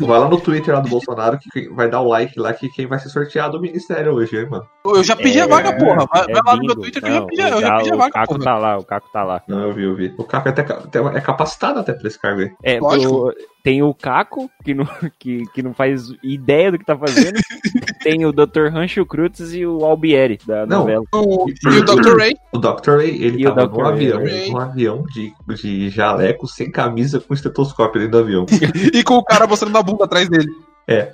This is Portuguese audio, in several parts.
Vai lá no Twitter lá do Bolsonaro que vai dar o like lá que quem vai ser sorteado o ministério hoje, hein, mano. Eu já pedi É, a vaga, porra. Vai, é vai lá no meu. Twitter que eu já pedi, eu já o- pedi a o vaga, Caco porra. tá lá, o Caco tá lá. Não, eu vi, eu vi. O Caco é até, é capacitado até pra esse cargo aí. É, Lógico. o- tem o Caco, que não, que, que não faz ideia do que tá fazendo. tem o Dr. Rancho Cruz e o Albieri, da Não. novela. O- E o Dr. Ray. O Dr. Ray, ele E o tava Dr. num avião, Ray. num avião de, de jaleco, sem camisa, com estetoscópio dentro do avião. E com o cara mostrando a bunda atrás dele. É.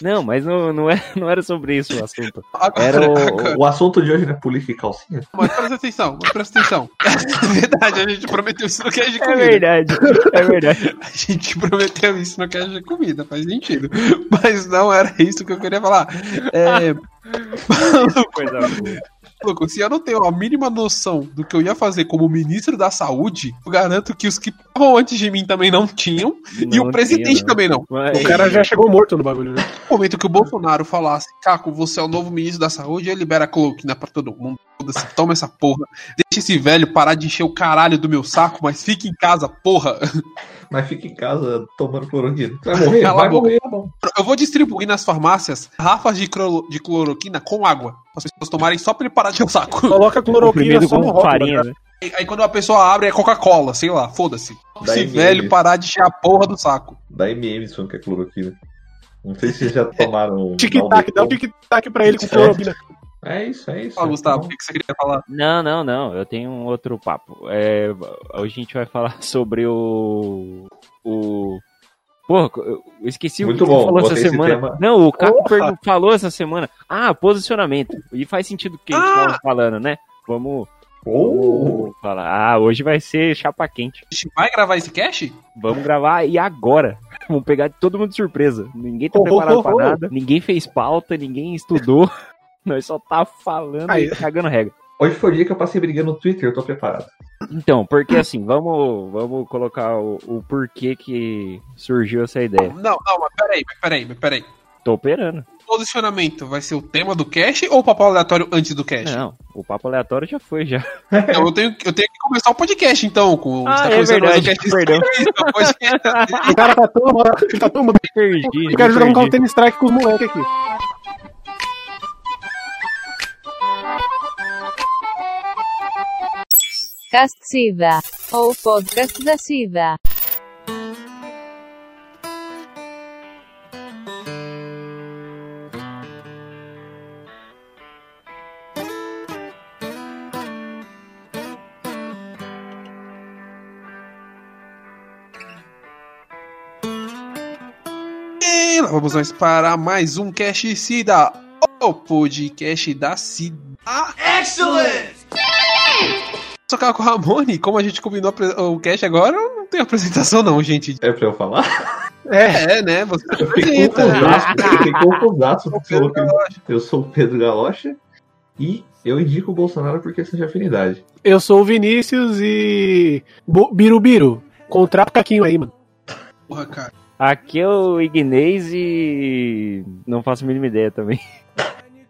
Não, mas não, não, é, não era sobre isso o assunto. Agora, Era agora- o, O assunto de hoje não é política e calcinha? Mas presta atenção, mas presta atenção. É verdade, a gente prometeu isso no cast de É comida. verdade, é verdade. A gente prometeu isso no cast de comida, faz sentido. Mas não era isso que eu queria falar. É, Coisa boa. Louco, se eu não tenho a mínima noção do que eu ia fazer como ministro da saúde, eu garanto que os que estavam antes de mim também não tinham, e Não o presidente tinha, não. também não. Mas- O cara já chegou morto no bagulho, né? No momento que o Bolsonaro falasse, Caco, você é o novo ministro da saúde, ele libera a cloroquina pra todo mundo. Foda-se, toma essa porra. Deixa esse velho parar de encher o caralho do meu saco, mas fique em casa, porra. Mas fica em casa tomando cloroquina. Vai morrer? Cala Vai morrer, tá bom. Eu vou distribuir nas farmácias garrafas de, cloro- de cloroquina com água. Para as pessoas tomarem só pra ele parar de encher o saco. Coloca cloroquina só no farinha, né? né? Aí aí quando a pessoa abre é Coca-Cola, sei lá, foda-se. Esse MM. velho parar de encher a porra do saco. Da MM, isso que é cloroquina. Não sei se vocês já tomaram. Tic-tac, dá um tic-tac pra ele com É. cloroquina. É isso, é isso. Fala, é Gustavo, o que você queria falar? Não, não, não. Eu tenho um outro papo. É, hoje a gente vai falar sobre o. O. Porra, eu esqueci Muito o que bom, você falou essa semana. tema. Não, o Caco falou essa semana. Ah, posicionamento. E faz sentido o que a gente Ah! tava falando, né? Vamos, Oh. Ah, hoje vai ser chapa quente. A gente vai gravar esse cast? Vamos gravar e agora. Vamos pegar todo mundo de surpresa. Ninguém tá Oh, preparado oh, pra oh. nada. Ninguém fez pauta, ninguém estudou. Nós só tá falando Aí. e cagando regra. Hoje foi o dia que eu passei brigando no Twitter, eu tô preparado. Então, porque assim, vamos, vamos colocar o, o porquê que surgiu essa ideia. Não, não, mas peraí, mas peraí, mas peraí. Tô operando. Posicionamento vai ser o tema do cast ou o papo aleatório antes do cast? Não, o papo aleatório já foi, já. Então, eu, tenho, eu tenho que começar o podcast, então. Com, Ah, você é verdade, o cast perdão. Podcast. O cara tá tão, ele tá tão Perdi, Eu quero jogar um perdi. counter strike com os moleques aqui. Cast Siva. Ou podcast da. E lá vamos nós para mais um Cast Cida, o podcast da Cida. Excellent! Só que com o Ramone, como a gente combinou o cast agora, não tem apresentação não, gente. É pra eu falar? É, É, né? Você Eu fiquei confusaço, eu sou o Pedro Galocha e eu indico o Bolsonaro por questão de afinidade. eu sou o Vinícius e. Bo- Birubiru. Contrata o caquinho aí, mano. Porra, cara. Aqui é o Ignez e não faço a mínima ideia também.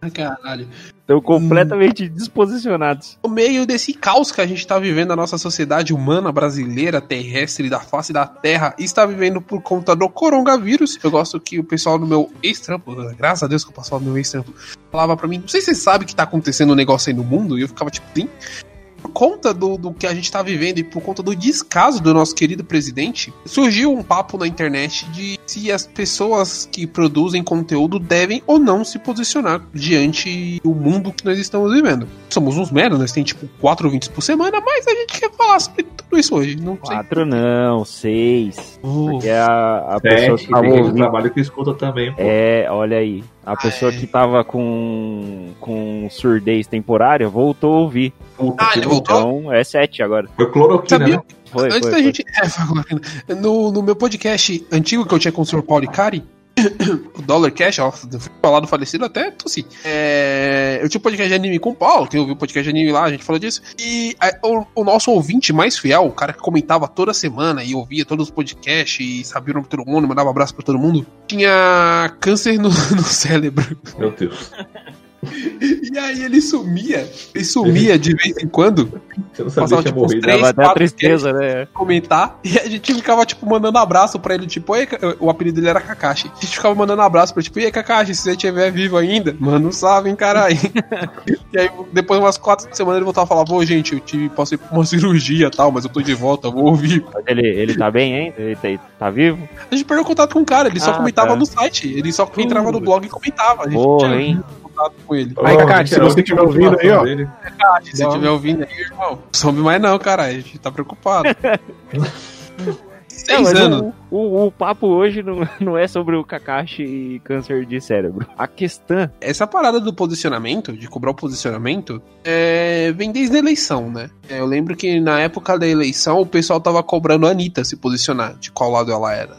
Caralho. Estão completamente desposicionados. No meio desse caos que a gente tá vivendo, a nossa sociedade humana, brasileira, terrestre, da face da terra, está vivendo por conta do coronavírus. Eu gosto que o pessoal no meu ex-trampo, graças a Deus que eu posso falar do meu ex-trampo, falava pra mim, não sei se você sabe que tá acontecendo um negócio aí no mundo, e eu ficava tipo, sim. Por conta do, do que a gente tá vivendo e por conta do descaso do nosso querido presidente, surgiu um papo na internet de se as pessoas que produzem conteúdo devem ou não se posicionar diante do mundo que nós estamos vivendo. Somos uns merda, nós tem tipo quatro vídeos por semana, mas a gente quer falar sobre tudo isso hoje. Não sei. Quatro não, seis. Oh, Porque a, a pessoa Sete, que tava tem ouvindo. trabalho que escuta também. pô. É, olha aí. A pessoa é. que tava com, com surdez temporária voltou a ouvir. Puta, Ah, ele voltou? Então é sete agora. Foi cloroquina, Sabia? né? Foi, Antes foi, da foi. gente. É, fala, no, no meu podcast antigo que eu tinha com o Sr. Paulo Icari, o Dollar Cash, ó, falar do falecido até tossi. É, eu tinha um podcast de anime com o Paulo, que eu vi o podcast de anime lá, a gente falou disso. E é, o, o nosso ouvinte mais fiel, o cara que comentava toda semana e ouvia todos os podcasts e sabia o nome de todo mundo, mandava abraço pra todo mundo, tinha câncer no, no cérebro. Meu Deus. E aí ele sumia, ele sumia de vez em quando, Você não sabia Passava, que ia tipo, morrer. uns três- Dava até a quatro tristeza, né? comentar, e a gente ficava, tipo, mandando abraço pra ele, tipo, o apelido dele era Kakashi. A gente ficava mandando abraço pra ele, tipo, e aí, Kakashi, se você estiver vivo ainda, manda um salve, hein, caralho. e aí, depois de umas quatro semanas, ele voltava e falava, ô, gente, eu tive, passei por uma cirurgia e tal, mas eu tô de volta, vou ouvir. Ele, ele tá bem ainda? Ele tá, tá vivo? A gente perdeu contato com o cara, ele só Ah, comentava tá. no site, ele só entrava no blog e comentava. A gente Porra, tinha hein? Contato com ele. Aí, Cacá, gente, se você estiver ouvindo aí, ó. dele. Kakashi, se estiver ouvindo aí, irmão, não some mais não, caralho, a gente tá preocupado. É, Seis mas anos. o, o, o papo hoje não, não é sobre o Kakashi e câncer de cérebro. A questão Essa parada do posicionamento, de cobrar o posicionamento, é, vem desde a eleição, né? É, eu lembro que na época da eleição o pessoal tava cobrando a Anitta se posicionar, de qual lado ela era.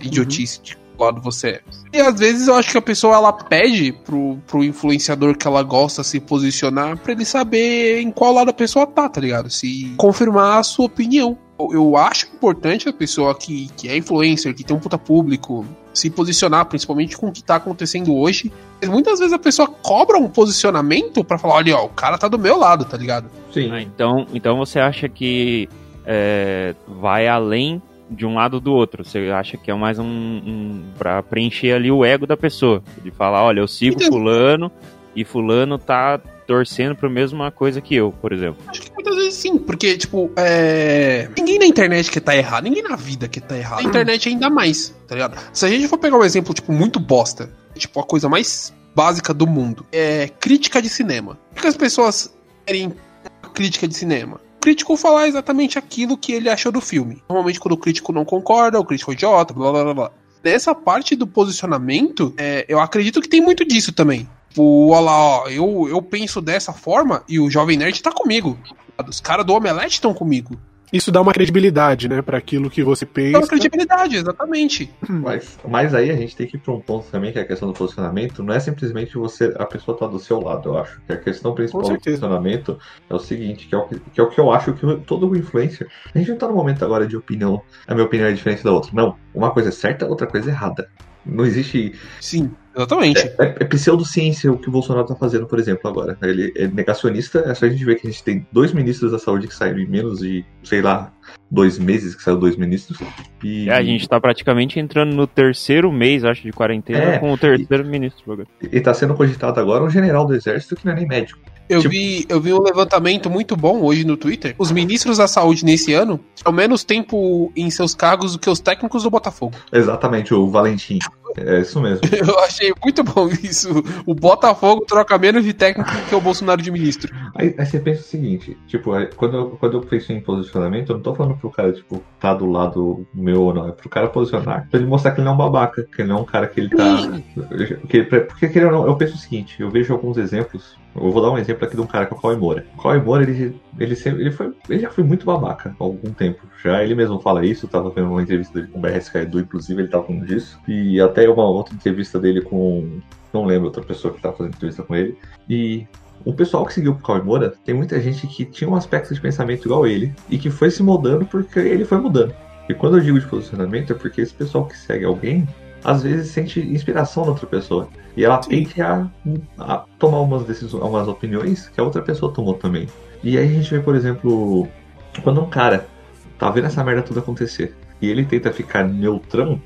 Idiotice, de qual lado você é. E às vezes eu acho que a pessoa ela pede pro, pro influenciador que ela gosta se posicionar pra ele saber em qual lado a pessoa tá, tá ligado? Se confirmar a sua opinião. Eu- Eu acho importante a pessoa que, que é influencer, que tem um puta público, se posicionar, principalmente com o que tá acontecendo hoje. Mas muitas vezes a pessoa cobra um posicionamento pra falar, olha, ó, o cara tá do meu lado, tá ligado? Sim. Ah, então, então você acha que é, vai além de um lado do outro? Você acha que é mais um, um para preencher ali o ego da pessoa, de falar, olha, eu sigo Então- fulano e fulano tá torcendo pra mesma coisa que eu, por exemplo. Acho que muitas vezes sim, porque, tipo, é. Ninguém na internet que tá errado, ninguém na vida que tá errado. Na internet ainda mais, tá ligado? Se a gente for pegar um exemplo, tipo, muito bosta, tipo, a coisa mais básica do mundo, é crítica de cinema. Por que as pessoas querem crítica de cinema? Crítico falar exatamente aquilo que ele achou do filme. Normalmente, quando o crítico não concorda, o crítico é idiota, blá blá blá. Nessa parte do posicionamento, é, eu acredito que tem muito disso também. Tipo, olha lá, ó, eu, eu penso dessa forma e o Jovem Nerd tá comigo. Os caras do Omelete estão comigo. Isso dá uma credibilidade, né, pra aquilo que você Dá pensa. uma credibilidade, exatamente. Mas, mas aí a gente tem que ir para um ponto também, que é a questão do posicionamento, não é simplesmente você, a pessoa tá do seu lado, eu acho. Que a questão principal do posicionamento é o seguinte, que é o que, que é o que eu acho que todo influencer. A gente não tá no momento agora de opinião, a minha opinião é diferente da outra. Não, uma coisa é certa, outra coisa é errada. Não existe. Sim, exatamente. É, é pseudociência o que o Bolsonaro tá fazendo, por exemplo, agora. Ele é negacionista, é só a gente ver que a gente tem dois ministros da saúde que saíram em menos de, sei lá, dois meses que saiu dois ministros. E É, a gente tá praticamente entrando no terceiro mês, acho, de quarentena É. com o terceiro ministro. e tá sendo cogitado agora um general do exército que não é nem médico. Eu, tipo- vi, eu vi um levantamento muito bom hoje no Twitter. Os ministros da saúde nesse ano tinham menos tempo em seus cargos do que os técnicos do Botafogo. Exatamente, o Valentim. É isso mesmo. Eu achei muito bom isso. O Botafogo troca menos de técnico que o Bolsonaro de ministro. Aí, aí você pensa o seguinte, tipo, quando eu, quando eu penso em posicionamento, eu não tô falando pro cara, tipo, tá do lado meu ou não. É pro cara posicionar, pra ele mostrar que ele não é um babaca, que ele não é um cara que ele tá. Que, pra- porque, querendo ou não, eu penso o seguinte, eu vejo alguns exemplos. Eu vou dar um exemplo aqui de um cara que é o Cauê Moura. O Cauê Moura, ele, ele, sempre, ele, foi, ele já foi muito babaca há algum tempo. Já ele mesmo fala isso, eu tava vendo uma entrevista dele com o BRSK Edu, inclusive, ele tava falando disso. E até uma outra entrevista dele com. Não lembro, outra pessoa que tava fazendo entrevista com ele. E o pessoal que seguiu o Cauê Moura, tem muita gente que tinha um aspecto de pensamento igual ele e que foi se mudando porque ele foi mudando. E quando eu digo de posicionamento é porque esse pessoal que segue alguém, às vezes sente inspiração na outra pessoa. E ela tende a, a tomar umas decisões, umas opiniões que a outra pessoa tomou também. E aí a gente vê, por exemplo, quando um cara tá vendo essa merda toda acontecer e ele tenta ficar neutrão,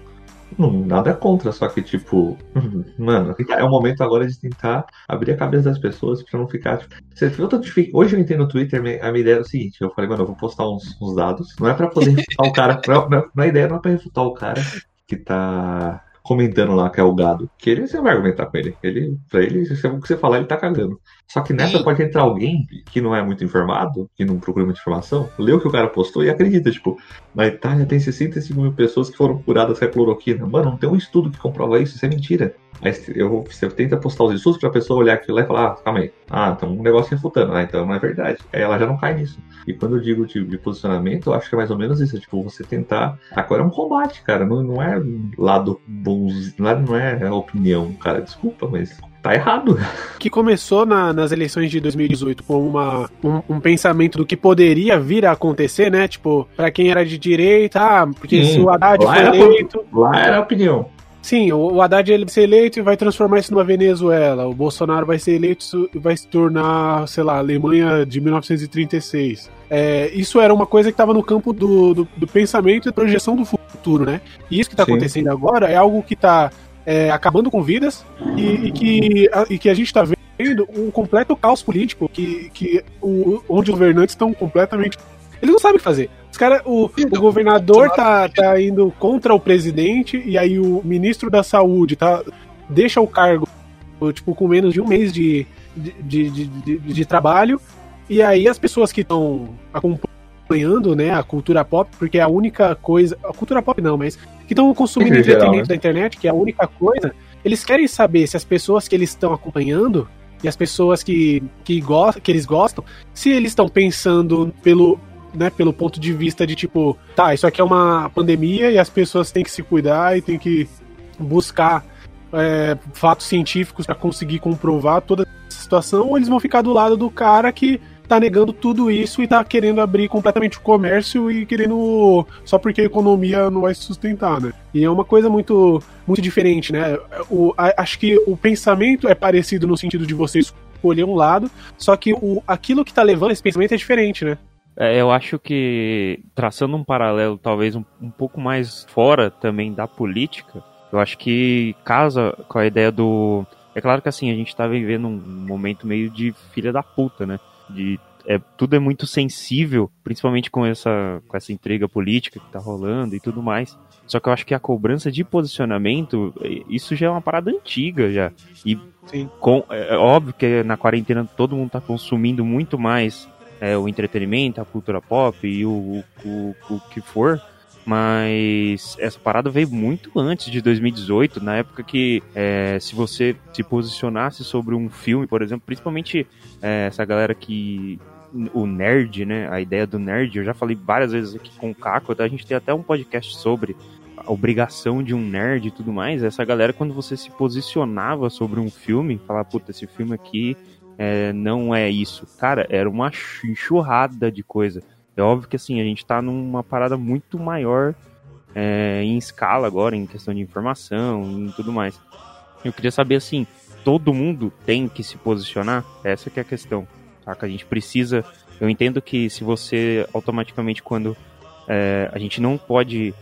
não, nada contra, só que tipo, mano, é o momento agora de tentar abrir a cabeça das pessoas pra não ficar. Tipo, você viu Hoje eu entrei no Twitter, a minha ideia era o seguinte: eu falei, mano, eu vou postar uns, uns dados, não é pra poder refutar o cara, não, não, a ideia não é pra refutar o cara que tá comentando lá que é o gado, que ele você vai argumentar com ele. Ele, pra ele, se o que você falar, ele tá cagando. Só que nessa Sim. pode entrar alguém que não é muito informado, que não procura muita informação, lê o que o cara postou e acredita, tipo, na Itália tem 65 mil pessoas que foram curadas com a cloroquina. Mano, não tem um estudo que comprova isso, isso é mentira. Aí eu, você tenta postar os estudos pra pessoa olhar aquilo lá e falar, ah, calma aí. Ah, então um negócio refutando. Ah, então não é verdade. Aí ela já não cai nisso. E quando eu digo de, de posicionamento, eu acho que é mais ou menos isso. É tipo, você tentar. Agora é um combate, cara. Não, não é lado bons. Não é, não é opinião, cara. Desculpa, mas tá errado. que começou na- nas eleições de 2018 com uma, um, um pensamento do que poderia vir a acontecer, né? Tipo, pra quem era de direita, ah, porque Sim, se o Haddad foi era eleito. Lá era a opinião. Sim, o o Haddad ele vai ser eleito e vai transformar isso numa Venezuela. O Bolsonaro vai ser eleito e vai se tornar, sei lá, Alemanha de 1936. É, isso era uma coisa que estava no campo do, do, do pensamento e projeção do futuro, né? E isso que está acontecendo agora é algo que está acabando com vidas e, e que, a, e que a gente está vendo um completo caos político que, que o, onde os governantes estão completamente. Eles não sabem o que fazer. Cara, o, o governador tá, tá indo contra o presidente e aí o ministro da saúde tá, deixa o cargo tipo, com menos de um mês de, de, de, de, de- trabalho. E aí as pessoas que estão acompanhando né, a cultura pop, porque é a única coisa. A cultura pop não, mas que estão consumindo Em geral, entretenimento né? da internet, que é a única coisa. Eles querem saber se as pessoas que eles estão acompanhando e as pessoas que, que, que eles gostam, se eles estão pensando pelo, né, pelo ponto de vista de tipo, tá, isso aqui é uma pandemia e as pessoas têm que se cuidar e têm que buscar é, fatos científicos para conseguir comprovar toda essa situação, ou eles vão ficar do lado do cara que tá negando tudo isso e tá querendo abrir completamente o comércio e querendo só porque a economia não vai se sustentar, né? E é uma coisa muito muito diferente, né? O, a- acho que o pensamento é parecido no sentido de você escolher um lado, só que o, aquilo que tá levando esse pensamento é diferente, né? É, eu acho que, traçando um paralelo talvez um, um pouco mais fora também da política, eu acho que casa com a ideia do. É claro que assim, a gente tá vivendo um momento meio de filha da puta, né? De, é, tudo é muito sensível, principalmente com essa, com essa intriga política que tá rolando e tudo mais. Só que eu acho que a cobrança de posicionamento, eh, isso já é uma parada antiga já. E Sim. com, é, é óbvio que na quarentena todo mundo tá consumindo muito mais é, o entretenimento, a cultura pop e o, o, o que for. Mas essa parada veio muito antes de 2018, na época que é, se você se posicionasse sobre um filme, por exemplo, principalmente é, essa galera que. O nerd, né? A ideia do nerd, eu já falei várias vezes aqui com o Caco, a gente tem até um podcast sobre a obrigação de um nerd e tudo mais. Essa galera, quando você se posicionava sobre um filme, falar, puta, esse filme aqui é, não é isso. Cara, era uma enxurrada de coisa. É óbvio que assim, a gente tá numa parada muito maior é, em escala agora, em questão de informação e tudo mais. Eu queria saber assim, todo mundo tem que se posicionar? Essa que é a questão. Saca? A gente precisa. Eu entendo que se você automaticamente quando é, a gente não pode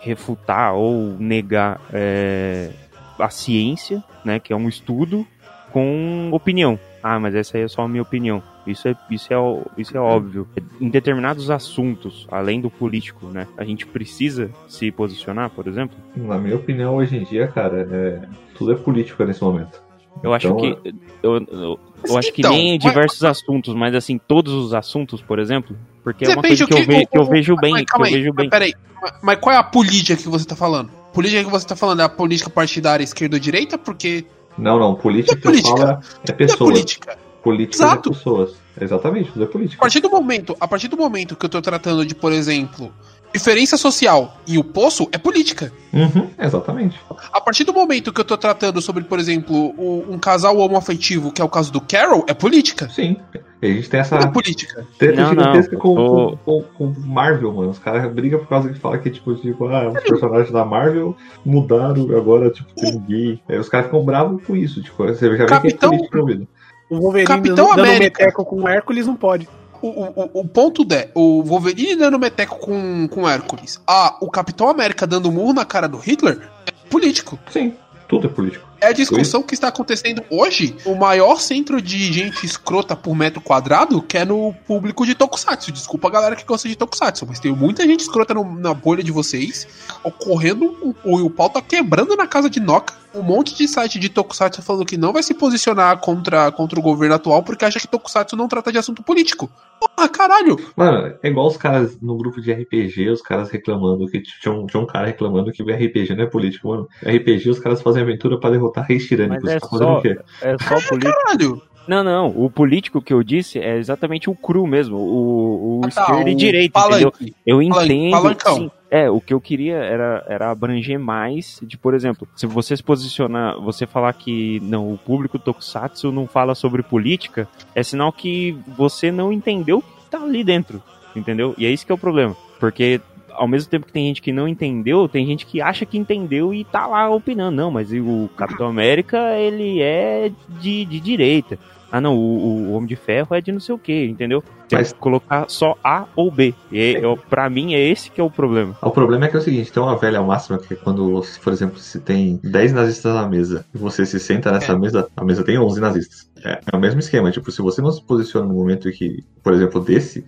refutar ou negar é, a ciência, né, que é um estudo com opinião. Ah, mas essa aí é só a minha opinião. Isso é, isso é, isso é óbvio. Em determinados assuntos, além do político, né, a gente precisa se posicionar, por exemplo. Na minha opinião, hoje em dia, cara, é... tudo é político nesse momento. Eu acho Então, que eu, eu, Mas eu acho que então, nem em mas- diversos assuntos, mas assim todos os assuntos, por exemplo, porque é uma coisa o que eu, ve- que eu vejo bem, mas que eu calma aí, vejo mas bem. Peraí, mas- mas qual é a política que você tá falando? Política que você tá falando é a política partidária esquerda ou direita? Porque Não, não, política, É política. fala é tudo é pessoas. política. Política Exato. é pessoas. Exatamente, tudo é A política. partir do momento, a partir do momento que eu tô tratando de, por exemplo, diferença social e o poço, é política. Uhum, exatamente. A partir do momento que eu tô tratando sobre, por exemplo, o- um casal homoafetivo, que é o caso do Carol, é política. Sim. A gente tem essa é política. treta Não, gigantesca não, com, o- com, com, com Marvel, mano. Os caras brigam por causa que fala que, tipo, tipo, ah, os personagens da Marvel mudaram agora, tipo, tem gay. Aí os caras ficam bravos com isso, tipo, você já vê Capitão- que é política envolvida. O Wolverine Capitão dando América. meteco com o Hércules não pode. O, o, o- ponto é, o Wolverine dando meteco com, com Hércules. Ah, o Capitão América dando murro na cara do Hitler é político. Sim, tudo é político. É a discussão que está acontecendo hoje. O maior centro de gente escrota por metro quadrado que é no público de Tokusatsu. Desculpa a galera que gosta de Tokusatsu, mas tem muita gente escrota no- na bolha de vocês. Ocorrendo, o, o pau tá quebrando na casa de Noca. Um monte de site de Tokusatsu falando que não vai se posicionar contra, contra o governo atual porque acha que Tokusatsu não trata de assunto político. Porra, caralho! Mano, é igual os caras no grupo de RPG, os caras reclamando que tinha um, tinha um cara reclamando que o RPG não é político, mano. RPG os caras fazem aventura pra derrotar reis tirânicos. Mas é tá só- o quê? É só político. Caralho! Não, não. O político que eu disse é exatamente o cru mesmo. O, o Ah, tá, esquerda e direita, entendeu? Eu entendo. palancão. sim. É, o que eu queria era, era abranger mais de, por exemplo, se você se posicionar, você falar que não, o público Tokusatsu não fala sobre política, é sinal que você não entendeu o que tá ali dentro, entendeu? E é isso que é o problema. Porque ao mesmo tempo que tem gente que não entendeu, tem gente que acha que entendeu e tá lá opinando. Não, mas o Capitão América, ele é de, de direita. Ah, não, o, o Homem de Ferro é de não sei o que, entendeu? Você Mas- colocar só A ou B. E, eu, pra mim, é esse que é o problema. O problema é que é o seguinte, tem uma velha máxima que é quando, por exemplo, se tem 10 nazistas na mesa e você se senta nessa É. mesa, a mesa tem 11 nazistas. É, é o mesmo esquema, tipo, se você não se posiciona no momento que, por exemplo, desse,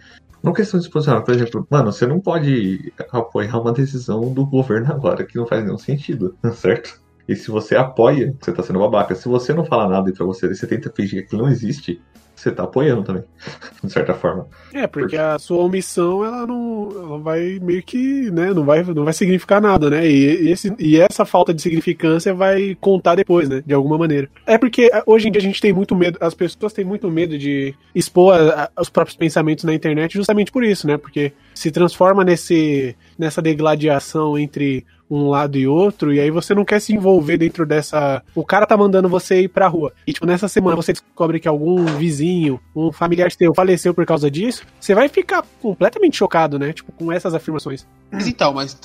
não questão posicionar, por exemplo, mano, você não pode apoiar uma decisão do governo agora que não faz nenhum sentido, certo? E se você apoia, você tá sendo babaca. Se você não fala nada e pra você, você tenta fingir que não existe, você tá apoiando também, de certa forma. É, porque a sua omissão, ela não. Ela vai meio que, né? Não vai, não vai significar nada, né? E, esse, e essa falta de significância vai contar depois, né? De alguma maneira. É porque hoje em dia a gente tem muito medo, as pessoas têm muito medo de expor a- a- os próprios pensamentos na internet justamente por isso, né? Porque se transforma nesse, nessa degladiação entre um lado e outro, e aí você não quer se envolver dentro dessa. O cara tá mandando você ir pra rua. E, tipo, nessa semana você descobre que algum vizinho, um familiar seu faleceu por causa disso, você vai ficar completamente chocado, né? Tipo, com essas afirmações. Mas então, mas,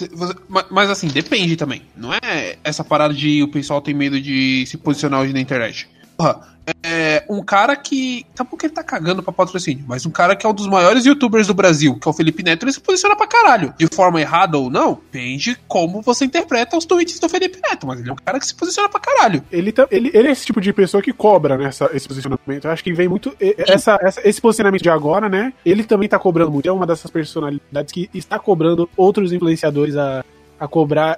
mas assim, depende também. Não é essa parada de o pessoal tem medo de se posicionar hoje na internet. Porra, é um cara que. Tá porque ele tá cagando pra patrocínio, mas um cara que é um dos maiores youtubers do Brasil, que é o Felipe Neto, ele se posiciona pra caralho. De forma errada ou não, depende como você interpreta os tweets do Felipe Neto, mas ele é um cara que se posiciona pra caralho. Ele, tá- ele, ele é esse tipo de pessoa que cobra nessa, esse posicionamento. Eu acho que vem muito. Essa, essa- esse posicionamento de agora, né? Ele também tá cobrando muito. É uma dessas personalidades que está cobrando outros influenciadores a, a cobrar.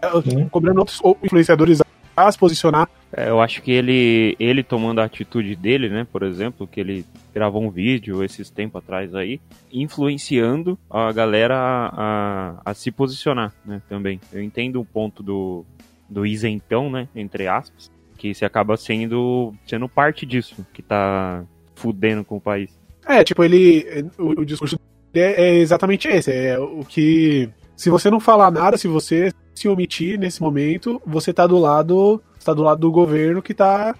Cobrando outros influenciadores a, a se posicionar. É, eu acho que ele, ele tomando a atitude dele, né, por exemplo, que ele gravou um vídeo esses tempos atrás aí, influenciando a galera a, a, a se posicionar, né, também. Eu entendo o ponto do, do isentão, né, entre aspas, que se acaba sendo, sendo parte disso, que tá fudendo com o país. É, tipo, ele. O, o discurso dele é, é exatamente esse. É o que. Se você não falar nada, se você se omitir nesse momento, você tá do lado. Está do lado do governo que tá.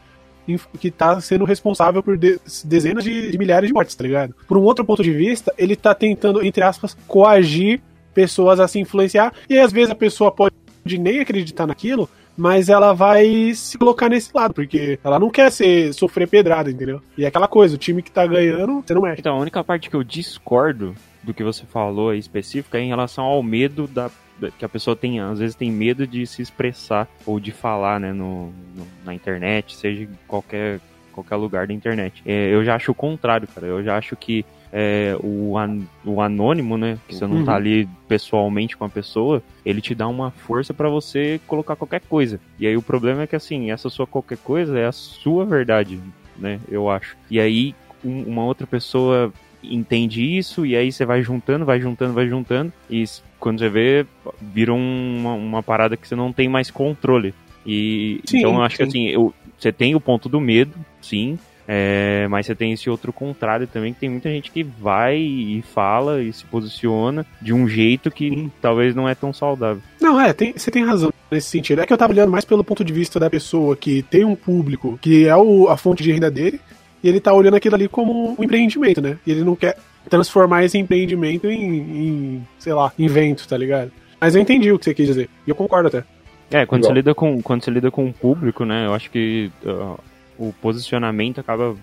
inf- Que tá sendo responsável por de- dezenas de, de milhares de mortes, tá ligado? Por um outro ponto de vista, ele tá tentando, entre aspas, coagir pessoas a se influenciar. E às vezes a pessoa pode nem acreditar naquilo, mas ela vai se colocar nesse lado, porque ela não quer ser, sofrer pedrada, entendeu? E é aquela coisa, o time que tá ganhando, você não mexe. Então, a única parte que eu discordo do que você falou aí específica é em relação ao medo da- que a pessoa tem, às vezes tem medo de se expressar ou de falar, né, no, no- na internet, seja em qualquer, qualquer lugar da internet. É, eu já acho o contrário, cara. Eu já acho que é, o, an- o anônimo, né, que você não Uhum. tá ali pessoalmente com a pessoa, ele te dá uma força pra você colocar qualquer coisa. E aí o problema é que, assim, essa sua qualquer coisa é a sua verdade, né, eu acho. E aí um- uma outra pessoa entende isso e aí você vai juntando, vai juntando, vai juntando e quando você vê, vira um, uma, uma parada que você não tem mais controle. E Sim, então eu acho que sim. assim, eu, você tem o ponto do medo, sim, é, mas você tem esse outro contrário também, que tem muita gente que vai e fala e se posiciona de um jeito que talvez não é tão saudável. Não, é, tem- você tem razão nesse sentido. É que eu tava olhando mais pelo ponto de vista da pessoa que tem um público que é o- a fonte de renda dele, e ele tá olhando aquilo ali como um empreendimento, né? E ele não quer transformar esse empreendimento em, em, sei lá, invento, tá ligado? Mas eu entendi o que você quis dizer. E eu concordo até. É, quando Igual. você lida com quando você lida com o público, né? Eu acho que uh, o posicionamento acaba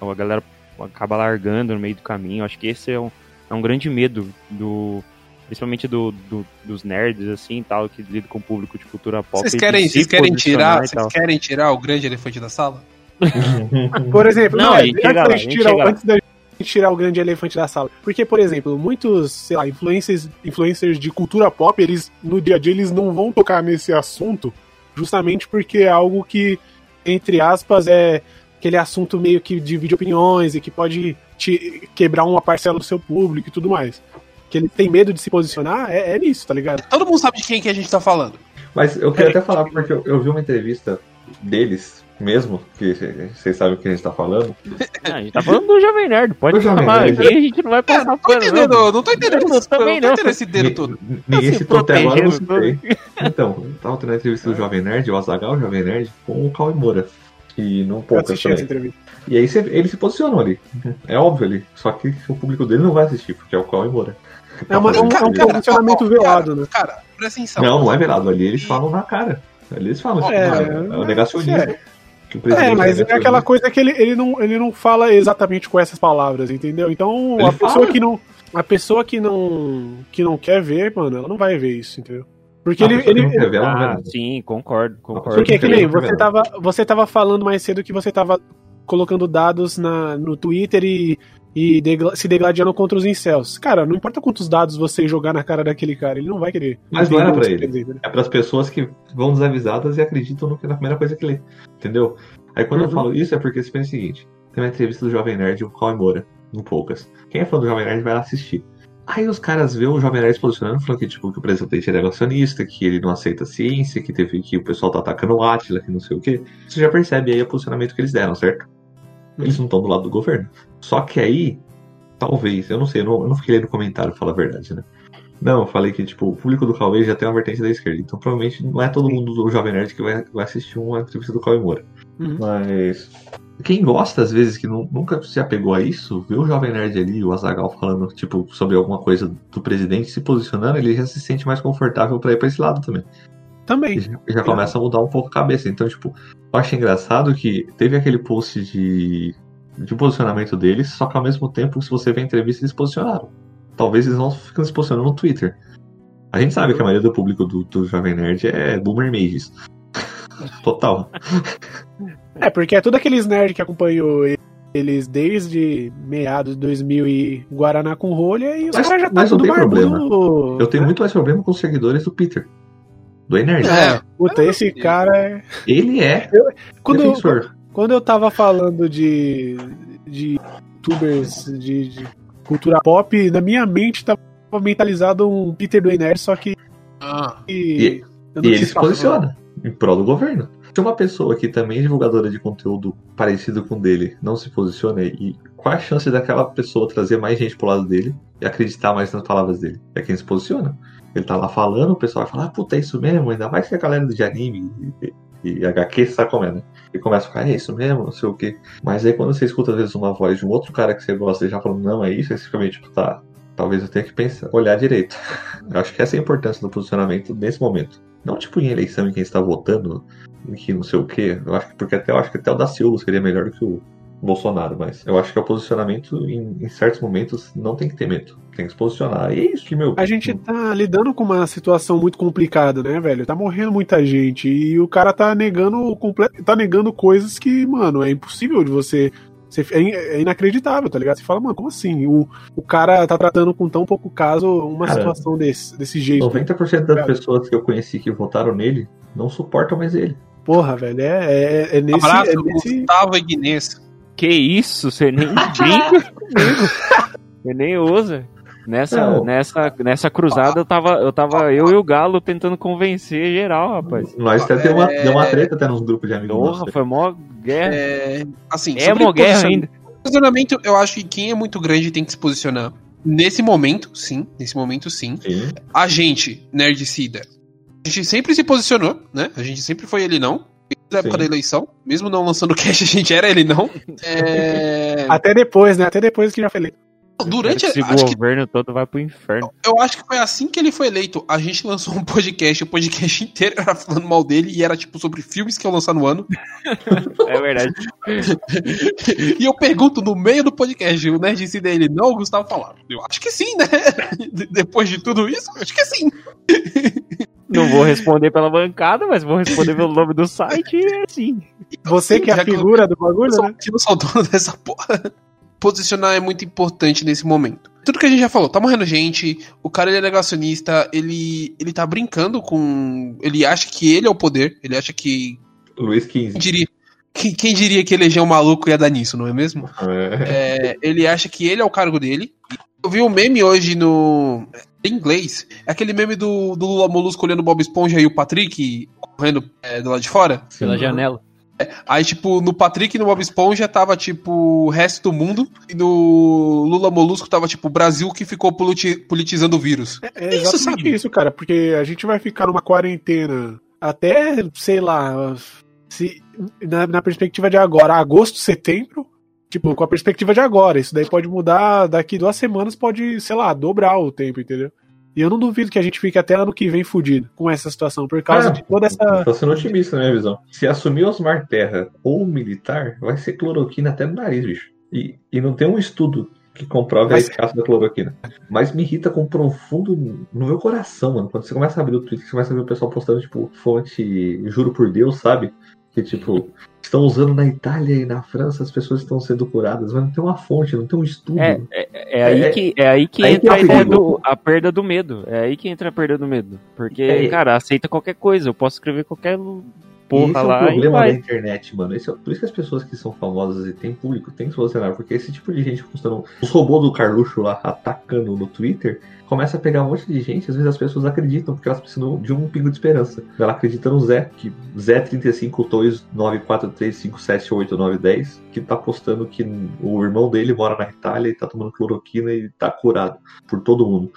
a galera acaba largando no meio do caminho. Eu acho que esse é um, é um grande medo do principalmente do, do- dos nerds assim, e tal, que lidam com o público de cultura pop. Vocês querem, vocês querem tirar, vocês querem tirar o grande elefante da sala? Por exemplo, Não, não, a é, gente antes, lá, tirar, antes da gente tirar o grande elefante da sala. Porque, por exemplo, muitos, sei lá, influencers, influencers de cultura pop, eles, no dia a dia, eles não vão tocar nesse assunto justamente porque é algo que, entre aspas, é aquele assunto meio que divide opiniões e que pode te quebrar uma parcela do seu público e tudo mais. Que ele tem medo de se posicionar, é, é nisso, tá ligado? Todo mundo sabe de quem que a gente tá falando. Mas eu queria até falar, porque eu, eu vi uma entrevista deles mesmo, que vocês sabem o que a gente tá falando. Ah, a gente tá falando do Jovem Nerd, pode chamar. Aqui a gente não vai É, passar não tô pano, entendendo, não. não tô entendendo esse, também não tô não. entendendo esse dedo todo. Ni- Ninguém se citou até agora, não. Então, tava tendo a entrevista do Jovem Nerd, o Azagal, o Jovem Nerd, com o Cauê Moura. E não poucas assisti essa também. entrevista. E aí ele se posicionou ali. É óbvio ali. Só que o público dele não vai assistir, porque é o Cauê Moura. É, uma- é um, é um posicionamento velado, né? Cara, presta atenção. Não, não é velado. Ali eles falam na cara. Ali eles falam, tipo, É, é o negacionismo. É. É, mas é aquela coisa que ele, ele, não, ele não fala exatamente com essas palavras, entendeu? Então, Ele a pessoa fala. que não. A pessoa que não. que não quer ver, mano, ela não vai ver isso, entendeu? Porque A ele. ele não quer ver, ela não vê Ah, sim, concordo, concordo. porque que nem você tava, você tava falando mais cedo que você tava colocando dados na, no Twitter e, e degla- se degladiando contra os incels. Cara, não importa quantos dados você jogar na cara daquele cara, ele não vai querer. Mas não era pra ele. dizer, né? É para as pessoas que vão desavisadas e acreditam no que na primeira coisa que lê. Entendeu? Aí quando eu Uhum. falo isso é porque você pensa o seguinte: tem uma entrevista do Jovem Nerd e o Cauê Moura, no Poucas. Quem é fã do Jovem Nerd vai lá assistir. Aí os caras vê o Jovem Nerd se posicionando, falando que, tipo, que o presidente é negacionista, que ele não aceita a ciência, que teve que o pessoal tá atacando o Atila, que não sei o quê. Você já percebe aí o posicionamento que eles deram, certo? Eles não estão do lado do governo. Só que aí, talvez, eu não sei, eu não, eu não fiquei lendo comentário, pra falar a verdade, né? Não, eu falei que, tipo, o público do Cauê já tem uma vertente da esquerda. Então, provavelmente, não é todo mundo do Jovem Nerd que vai, vai assistir uma entrevista do Cauê Moura. Uhum. Mas. Quem gosta, às vezes, que nu- nunca se apegou a isso, vê o Jovem Nerd ali, o Azagal falando, tipo, sobre alguma coisa do presidente se posicionando, ele já se sente mais confortável pra ir pra esse lado também. Também. Já, já começa a mudar um pouco a cabeça. Então, tipo, eu acho engraçado que teve aquele post de, de posicionamento deles, só que ao mesmo tempo, se você vê a entrevista, eles se posicionaram. Talvez eles não ficam se posicionando no Twitter. A gente sabe que a maioria do público do, do Jovem Nerd é boomer mages. Total. É, porque é tudo aqueles nerds que acompanhou eles desde meados de 2000 e Guaraná com rolha e os Mas- caras já tá mas não tudo tem problema. Eu tenho muito mais problema com os seguidores do Peter. Do E-Nerd. É. Puta, esse cara é. Ele é Quando, eu- defensor. Quando eu tava falando de. de youtubers de, de cultura pop, na minha mente tava mentalizado um Peter do Nerd, só que. Ah, E- E ele se posiciona em prol do governo. Se uma pessoa que também é divulgadora de conteúdo parecido com o dele não se posiciona, e qual a chance daquela pessoa trazer mais gente pro lado dele e acreditar mais nas palavras dele? É quem se posiciona. Ele tá lá falando, o pessoal vai falar, ah, puta, é isso mesmo, ainda mais que a galera de anime e, e HQ sabe como é, né? E começa a falar, é isso mesmo, não sei o quê. Mas aí quando você escuta às vezes uma voz de um outro cara que você gosta e já falando, não, é isso, aí você fica meio tipo, tá, talvez eu tenha que pensar, olhar direito. Eu acho que essa é a importância do posicionamento nesse momento. Não tipo em eleição em quem está votando, em que não sei o quê. Eu acho que porque até eu acho que até o da Silva seria melhor do que o Bolsonaro, mas eu acho que o posicionamento em, em certos momentos não tem que ter medo. Tem que se posicionar. E é isso que, meu. A gente tá lidando com uma situação muito complicada, né, velho? Tá morrendo muita gente e o cara tá negando tá negando coisas que, mano, é impossível de você. você- é é inacreditável, tá ligado? Você fala, mano, como assim? O, o cara tá tratando com tão pouco caso uma Cara, situação desse, desse jeito. 90% das pessoas que eu conheci que votaram nele não suportam mais ele. Porra, velho, é, é, é nesse. abraço, é nesse... Gustavo Ignez. Que isso? Você nem brinca comigo. Você nem ousa. Nessa, Não. nessa, nessa cruzada eu tava, eu tava eu e o Galo tentando convencer geral, rapaz. Nós até deu uma, É. deu uma treta até nos grupos de amigos Porra, foi mó guerra. É, assim, É, mó guerra ainda. Posicionamento, eu acho que quem é muito grande tem que se posicionar. Nesse momento, sim. Nesse momento, sim. Sim. A gente, Nerdcida, a gente sempre se posicionou, né? A gente sempre foi ele não. Desde a época Sim. da eleição. Mesmo não lançando cast, a gente era ele não. É, Até depois, né? Até depois que já falei. durante. Esse Acho que, governo todo vai pro inferno. eu acho que foi assim que ele foi eleito. A gente lançou um podcast, o podcast inteiro era falando mal dele e era tipo sobre filmes que iam lançar no ano. É verdade. e eu pergunto no meio do podcast, o Nerdcida ele não, o Gustavo falar. Eu acho que sim, né? Depois de tudo isso, eu acho que sim. Não vou responder pela bancada, mas vou responder pelo nome do site e é assim. Você que é a figura do Eu bagulho, sou, né? eu sou dono dessa porra. Posicionar é muito importante nesse momento. Tudo que a gente já falou, tá morrendo gente, o cara ele é negacionista, ele, ele tá brincando com. Ele acha que ele é o poder, ele acha que. Luiz 15. Quem diria, quem, quem diria que eleger um maluco ia dar nisso, não é mesmo? É. É, ele acha que ele é o cargo dele. Eu vi um meme hoje no. Em inglês. É aquele meme do, do Lula Molusco olhando o Bob Esponja e o Patrick correndo é, do lado de fora. Pela janela. Aí, tipo, no Patrick e no Bob Esponja tava, tipo, o resto do mundo. E no Lula Molusco tava, tipo, o Brasil que ficou politi- politizando o vírus. É Isso, exatamente sabe? isso, cara, porque a gente vai ficar numa quarentena até, sei lá, se na, na perspectiva de agora, agosto, setembro, Tipo, com a perspectiva de agora. Isso daí pode mudar daqui duas semanas, pode, sei lá, dobrar o tempo, entendeu? E eu não duvido que a gente fique até ano que vem fudido com essa situação, por causa É, de toda essa. Tô sendo otimista na minha visão. Se assumir Osmar Terra ou militar, vai ser cloroquina até no nariz, bicho. E, e não tem um estudo que comprove Mas- a eficácia da cloroquina. Mas me irrita com profundo no meu coração, mano. Quando você começa a abrir o Twitter, você começa a ver o pessoal postando, tipo, fonte juro por Deus, sabe? Que, tipo, estão usando na Itália e na França, as pessoas estão sendo curadas. Mas não tem uma fonte, não tem um estudo. É, é, é aí É- que, é aí que aí que entra é a, do- a perda do medo. É aí que entra a perda do medo. Porque, É. cara, aceita qualquer coisa. Eu posso escrever qualquer porra esse é o lá e problema da internet, mano. Esse é- por isso que as pessoas que são famosas e têm público têm que solucionar. Porque esse tipo de gente postando os robôs do Carluxo lá atacando no Twitter começa a pegar um monte de gente. Às vezes as pessoas acreditam porque elas precisam de um pingo de esperança. Ela acredita no Zé, que Zé352943578910, que tá postando que o irmão dele mora na Itália e tá tomando cloroquina e tá curado por todo mundo.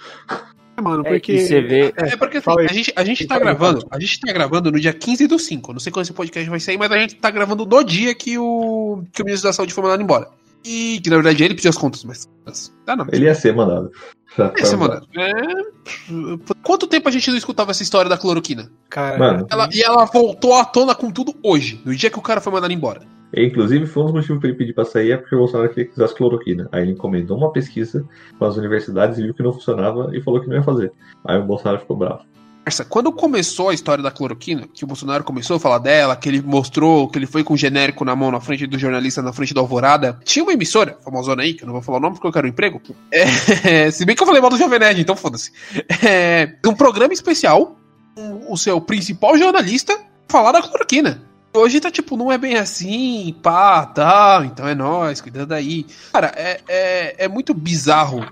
Mano, É porque. que você vê. É porque assim, a gente, a gente tá gravando, a gente tá gravando no dia 15 do 5. Não sei quando esse podcast vai sair, mas a gente tá gravando no dia que o, que o ministro da Saúde foi mandado embora. E que na verdade ele pediu as contas, mas. mas tá não. Ele ia ser mandado. Já Esse, tá- mano. É... Por quanto tempo a gente não escutava essa história da cloroquina? Cara, Ela- e ela voltou à tona com tudo hoje, no dia que o cara foi mandado embora. E, Inclusive, foi um dos motivos para ele pedir para sair é porque o Bolsonaro queria que usasse cloroquina. Aí ele encomendou uma pesquisa com as universidades e viu que não funcionava e falou que não ia fazer. Aí o Bolsonaro ficou bravo. Quando começou a história da cloroquina, que o Bolsonaro começou a falar dela, que ele mostrou que ele foi com o genérico na mão na frente do jornalista, na frente da Alvorada, tinha uma emissora, famosona aí, que eu não vou falar o nome porque eu quero um emprego. É, se bem que eu falei mal do Jovem Nerd, então foda-se. É, um programa especial, o seu principal jornalista, falar da cloroquina. Hoje tá tipo, não é bem assim, pá, tá, então é nós, cuidando aí. Cara, é, é, é muito bizarro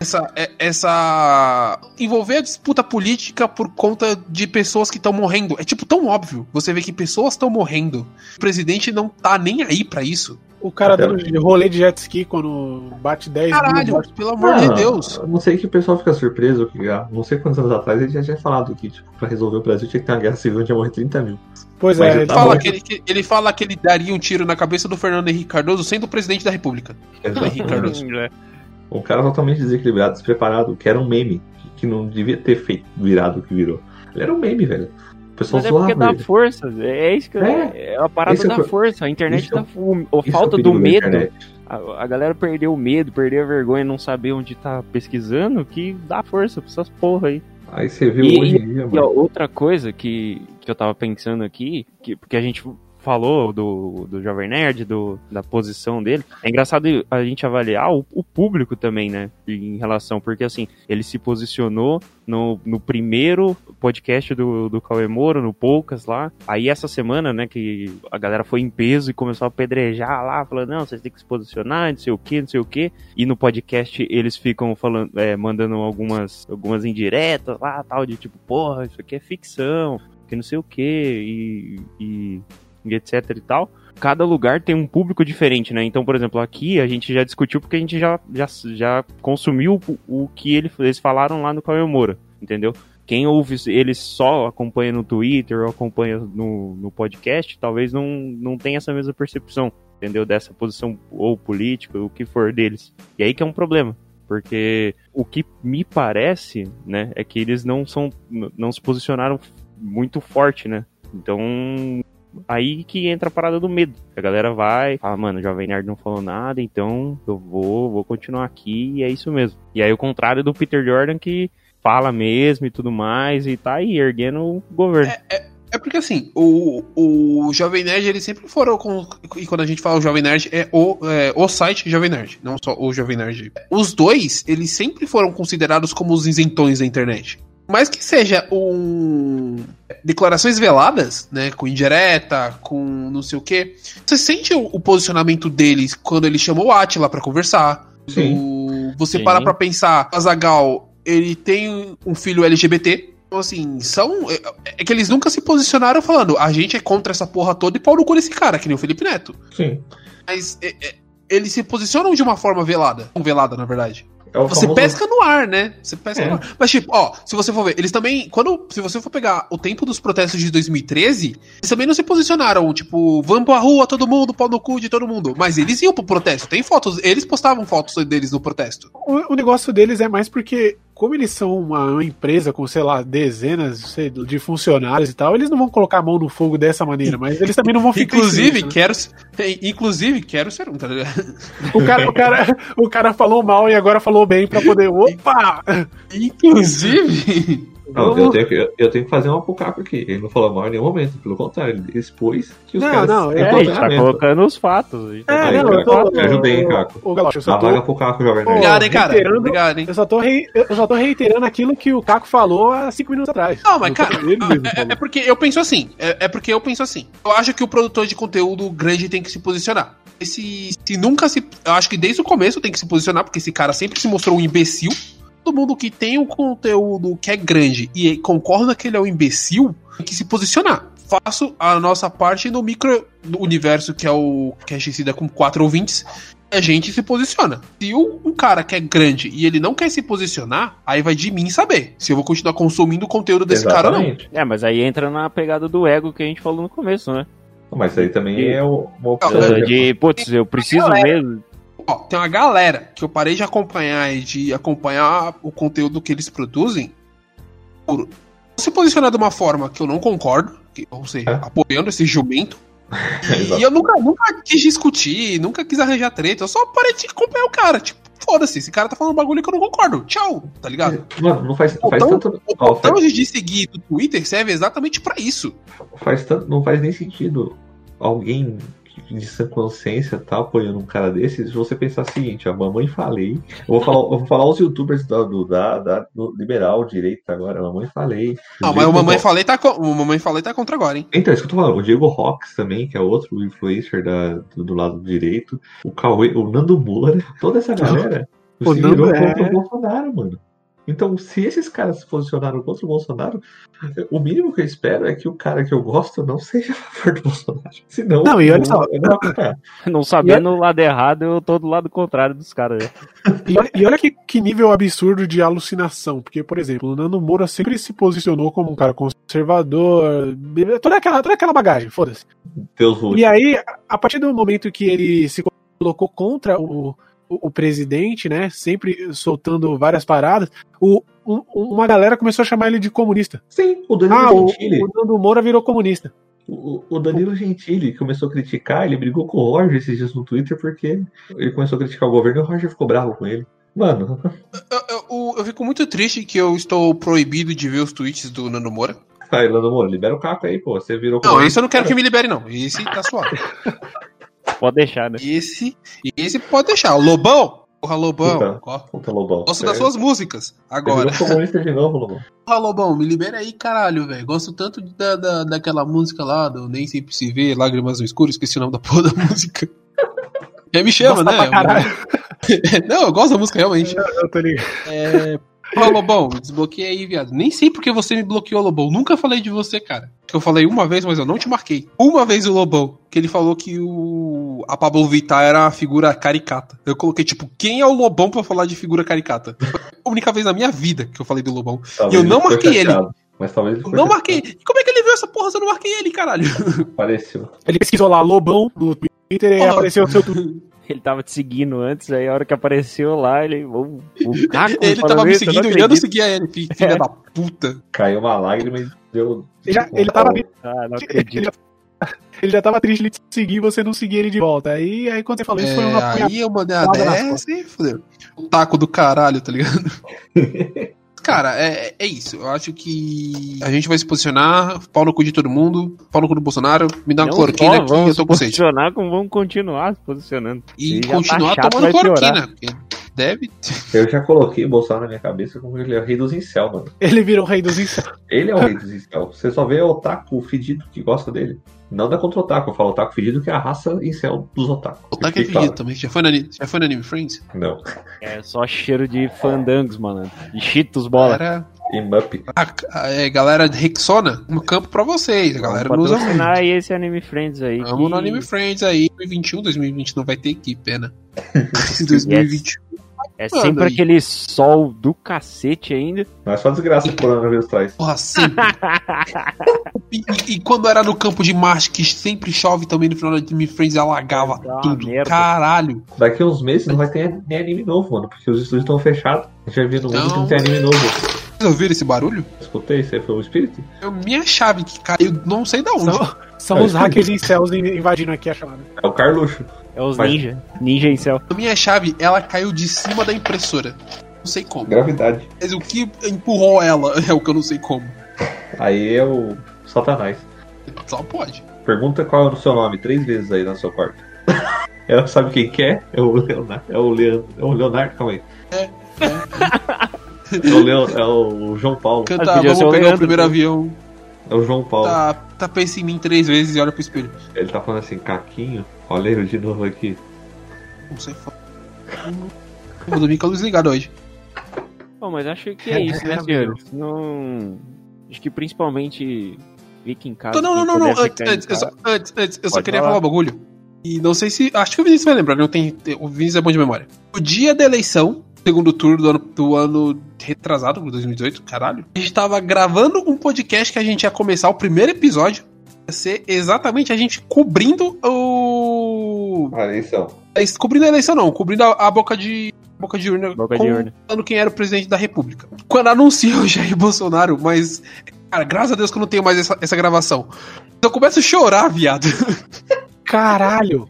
essa, é- essa. envolver a disputa política por conta de pessoas que estão morrendo. É tipo tão óbvio. Você vê que pessoas estão morrendo. O presidente não tá nem aí pra isso. o cara Até dando rolê de jet ski quando bate 10 mil Caralho, mortes. pelo amor de Ah, Deus. eu Não sei que o pessoal fica surpreso que não sei quantos anos atrás ele já tinha falado que, tipo, pra resolver o Brasil tinha que ter uma guerra civil onde ia morrer 30 mil. Pois Mas é, ele ele tá Fala que ele, que- ele fala que ele daria um tiro na cabeça do Fernando Henrique Cardoso sendo presidente da República. Henrique Cardoso. É. Um cara totalmente desequilibrado, despreparado, que era um meme, que não devia ter feito virado o que virou. Ele era um meme, velho. O pessoal Mas é porque dá ele. força. É isso que É. é, a parada Esse é o da força. A internet é dá o- a é falta do perigo da medo. A, a galera perdeu o medo, perdeu a vergonha, não saber onde tá pesquisando, que dá força pra essas porra aí. Aí você vê E- hoje em dia, E ó, mano. outra coisa que, que eu tava pensando aqui, que, porque a gente falou do, do Jovem Nerd, do, da posição dele, é engraçado a gente avaliar o, o público também, né, em relação, porque assim, ele se posicionou no, no primeiro podcast do, do Cauê Moro, no Poucas lá, aí essa semana, né, que a galera foi em peso e começou a pedrejar lá, falando, não, vocês têm que se posicionar, não sei o que, não sei o que, e no podcast eles ficam falando, é, mandando algumas, algumas indiretas lá, tal, de tipo, porra, isso aqui é ficção, que não sei o que, e, e, e etc e tal. Cada lugar tem um público diferente, né? Então, por exemplo, aqui a gente já discutiu porque a gente já, já, já consumiu o, o que ele- eles falaram lá no Cauê Moura, entendeu? Quem ouve eles só acompanha no Twitter ou acompanha no, no podcast, talvez não, não tenha essa mesma percepção, entendeu? Dessa posição ou política, o que for deles. E aí que é um problema. Porque o que me parece, né, é que eles não são. não se posicionaram muito forte, né? Então. Aí que entra a parada do medo. A galera vai, fala, mano, o Jovem Nerd não falou nada, então eu vou, vou continuar aqui e é isso mesmo. E aí o contrário do Peter Jordan que fala mesmo e tudo mais e tá aí erguendo o governo. É porque assim, o, o Jovem Nerd, eles sempre foram com. E quando a gente fala o Jovem Nerd, é o, é o site Jovem Nerd, não só o Jovem Nerd. Os dois, eles sempre foram considerados como os isentões da internet. Mas que seja um. Declarações veladas, né? Com indireta, com não sei o quê. Você sente o, o posicionamento deles quando ele chamou o Atila pra conversar. Sim. O- você Sim. para pra pensar, Azagal, ele tem um filho LGBT. Então, assim, são. É, é que eles nunca se posicionaram falando, a gente é contra essa porra toda e pau no cu desse cara, que nem o Felipe Neto. Sim. Mas é, é, eles se posicionam de uma forma velada. Não velada, na verdade. É Você famoso- pesca no ar, né? Você pesca É. no ar. Mas, tipo, ó, se você for ver, eles também. Quando. Se você for pegar o tempo dos protestos de 2013, eles também não se posicionaram, tipo, vamos pra rua, todo mundo, pau no cu de todo mundo. Mas eles iam pro protesto. Tem fotos, eles postavam fotos deles no protesto. O, o negócio deles é mais porque, como eles são uma, uma empresa com, sei lá, dezenas sei, de funcionários e tal, eles não vão colocar a mão no fogo dessa maneira, mas eles também não vão ficar. Inclusive, né? quero. Inclusive, quero ser um, tá ligado? o, cara, o, cara, o cara falou mal e agora falou bem pra poder. Opa! Inclusive. Não, eu, tenho que, eu, eu tenho que fazer uma pro Caco aqui. Ele não falou mal em nenhum momento, pelo contrário, ele expôs que os Não, caras não, têm É, a gente tá colocando os fatos. a gente tá É, Aí, não, cara, eu tô. me ajuda aí, Caco. Ô, Galocha, eu só a vaga tô. pro Caco. Obrigado, hein, cara. reiterando- Obrigado, hein? Eu só, tô rei- eu só tô reiterando aquilo que o Caco falou há cinco minutos atrás. Não, mas, Eu cara, tô- ele mesmo é, é porque eu penso assim. É, é porque eu penso assim. Eu acho que o produtor de conteúdo grande tem que se posicionar. Esse, se nunca se. Eu acho que desde o começo tem que se posicionar, porque esse cara sempre se mostrou um imbecil. Todo mundo que tem um conteúdo que é grande e concorda que ele é um imbecil, tem que se posicionar. Faço a nossa parte no micro universo, que é o Cash Cida com quatro ouvintes. A gente se posiciona. Se o- um cara que é grande e ele não quer se posicionar, aí vai de mim saber se eu vou continuar consumindo o conteúdo desse cara ou não. Exatamente. É, mas aí entra na pegada do ego que a gente falou no começo, né? Mas aí também é o- uma opção. De, putz, eu preciso Galera. mesmo. Ó, tem uma galera que eu parei de acompanhar e de acompanhar o conteúdo que eles produzem por se posicionar de uma forma que eu não concordo, que, ou seja, É. apoiando esse jumento. E eu nunca, nunca quis discutir, nunca quis arranjar treta, eu só parei de acompanhar o cara. Tipo, foda-se, esse cara tá falando um bagulho que eu não concordo. Tchau, tá ligado? Mano, não faz, faz Então, tanto. O botão faz, de seguir do Twitter serve exatamente pra isso. faz tanto. Não faz nem sentido alguém de sã consciência tá apoiando um cara desse se você pensar o seguinte, a mamãe falei. Eu vou falar, eu vou falar os youtubers da, do, da, da- do liberal direito agora, mamãe falei. Não, O mas o mamãe Ro- falei tá, o mamãe falei tá contra agora, hein? Então, isso que eu tô falando. O Diego Rox também, que é outro influencer da, do, do lado direito. O Cauê, o Nando Moura, toda essa galera O se Nando virou é- contra o Bolsonaro, mano. Então, se esses caras se posicionaram contra o Bolsonaro, o mínimo que eu espero é que o cara que eu gosto não seja a favor do Bolsonaro. Senão, Não, e olha só, não. Não sabendo o lado errado, eu tô do lado contrário dos caras. né? E olha, e olha que, que nível absurdo de alucinação. Porque, por exemplo, o Nando Moura sempre se posicionou como um cara conservador, toda aquela, toda aquela bagagem, foda-se. Deus. E aí, a- a partir do momento que ele se colocou contra o, o, o presidente, né? Sempre soltando várias paradas, o, um- uma galera começou a chamar ele de comunista. Sim, o Danilo Ah, o, Gentili. o Nando Moura virou comunista. O, o Danilo Gentili começou a criticar, ele brigou com o Roger esses dias no Twitter porque ele começou a criticar o governo e o Roger ficou bravo com ele. Mano, Eu, eu- eu- fico muito triste que eu estou proibido de ver os tweets do Nando Moura. Aí, Lando Moura, libera o caco aí, pô. Você virou Não, esse eu não quero que me libere, não. Esse tá suave. Pode deixar, né? Esse, esse pode deixar. O Lobão, porra, Lobão. Puta. Ó, Puta, Lobão. Gosto das suas músicas. Agora. comunista de novo, Lobão. Porra, Lobão, me libera aí, caralho, velho. Gosto tanto da, da, daquela música lá, do Nem Sempre Se Vê, Lágrimas no Escuro, esqueci o nome da porra da música. É, me chama, Gosta né? pra caralho. não, eu gosto da música, realmente. Eu tô ligado. É. Porra, Lobão, desbloqueia aí, viado. Nem sei porque você me bloqueou, Lobão. Nunca falei de você, cara. Que eu falei uma vez, mas eu não te marquei. Uma vez o Lobão, que ele falou que o. A Pablo Vittar era a figura caricata. Eu coloquei, tipo, quem é o Lobão pra falar de figura caricata? A única vez na minha vida que eu falei do Lobão. Talvez E eu não marquei ele. Mas talvez ele não marquei. E como é que ele viu essa porra se eu não marquei ele, caralho? Apareceu. Ele pesquisou lá Lobão no Twitter e apareceu o seu Ele tava te seguindo antes, aí a hora que apareceu lá, ele. O, o Caco Ele tava me seguindo e eu não seguia ele, fi- filha da puta. Caiu uma lágrima e deu. Ele já- ele tava- Ah, não Ele acredito. já, ele já tava triste de te seguir e você não seguia ele de volta. Aí, aí quando você falou isso, foi uma É, aí eu mandei a Nada nas dessa e fudeu. O taco do caralho, tá ligado? Cara, é, é isso. Eu acho que a gente vai se posicionar, pau no cu de todo mundo, pau no cu do Bolsonaro, me dá uma cloroquina aqui, eu vamos tô com sede. posicionar, como vamos continuar se posicionando. E já tá continuar chato, tomando vai piorar. cloroquina. porque Deve. Eu já coloquei o Bolsonaro na minha cabeça como ele é o rei dos incel, mano. Ele virou o rei dos insetos. Ele é o rei dos incel. Você só vê o otaku fedido que gosta dele. Não da contra o otaku, eu falo otaku fedido que é a raça incel dos otaku. O taco é Fica- fedido também. Já foi, na, já foi no Anime Friends? Não. É só cheiro de fandangos, mano. De cheetos bola. Cara, E Mup. a, a- é, galera de Rexona, um campo pra vocês. A galera não Vamos usa muito. aí esse Anime Friends aí. Vamos que- no Anime Friends aí, 2021, 2020 não vai ter, que pena. 2021 vai É Manda sempre aí. aquele sol do cacete ainda. Não é só desgraça que o coronavírus traz. Porra, sempre. e, e- quando era no campo de Marte, que sempre chove também no final da Team Friends, alagava tudo. merda. Caralho. Daqui uns meses não vai ter nem anime novo, mano, porque os estúdios estão fechados. A gente vai vir no mundo que não tem anime novo. Vocês ouviram esse barulho? Escutei, isso aí foi o espírito? É minha chave que caiu, não sei da onde. São, são os hackers em céus invadindo aqui a chamada. É o Carluxo. É os Mas- ninja. Ninja em céu. A minha chave, ela caiu de cima da impressora. Não sei como. Gravidade. Mas o que empurrou ela é o que eu não sei como. Aí é o Satanás. Só pode. Pergunta qual é o seu nome três vezes aí no seu quarto. Ela sabe quem que é? É o Leonardo. É o Leandro. É o Leonardo, calma aí. É. É o, Leo, é o João Paulo. Canta, ser vamos pegar o primeiro pô. avião. É o João Paulo. Tá, tá pensa em mim três vezes e olha pro espelho. Ele tá falando assim, Caquinho. Olha eu de novo aqui. Não sei falar. Vou dormir com a luz ligada hoje. Bom, mas acho que é isso, né, senhores? Não. Acho que principalmente fique em casa. Não, não, não, não. Antes, antes, eu só, antes, antes, eu só queria falar. falar um bagulho. E não sei se. Acho que o Vinícius vai lembrar, não tem. O Vinícius é bom de memória. O dia da eleição, segundo turno do ano, do ano retrasado, 2018, caralho. A gente tava gravando um podcast que a gente ia começar o primeiro episódio. Ia ser exatamente a gente cobrindo o. A eleição. É, Cobrindo a eleição, não, cobrindo a, a boca de. Boca de urna, Boca de urna. quem era o presidente da república. Quando anunciou o Jair Bolsonaro, mas. Cara, graças a Deus que eu não tenho mais essa, essa gravação. Eu começo a chorar, viado. Caralho!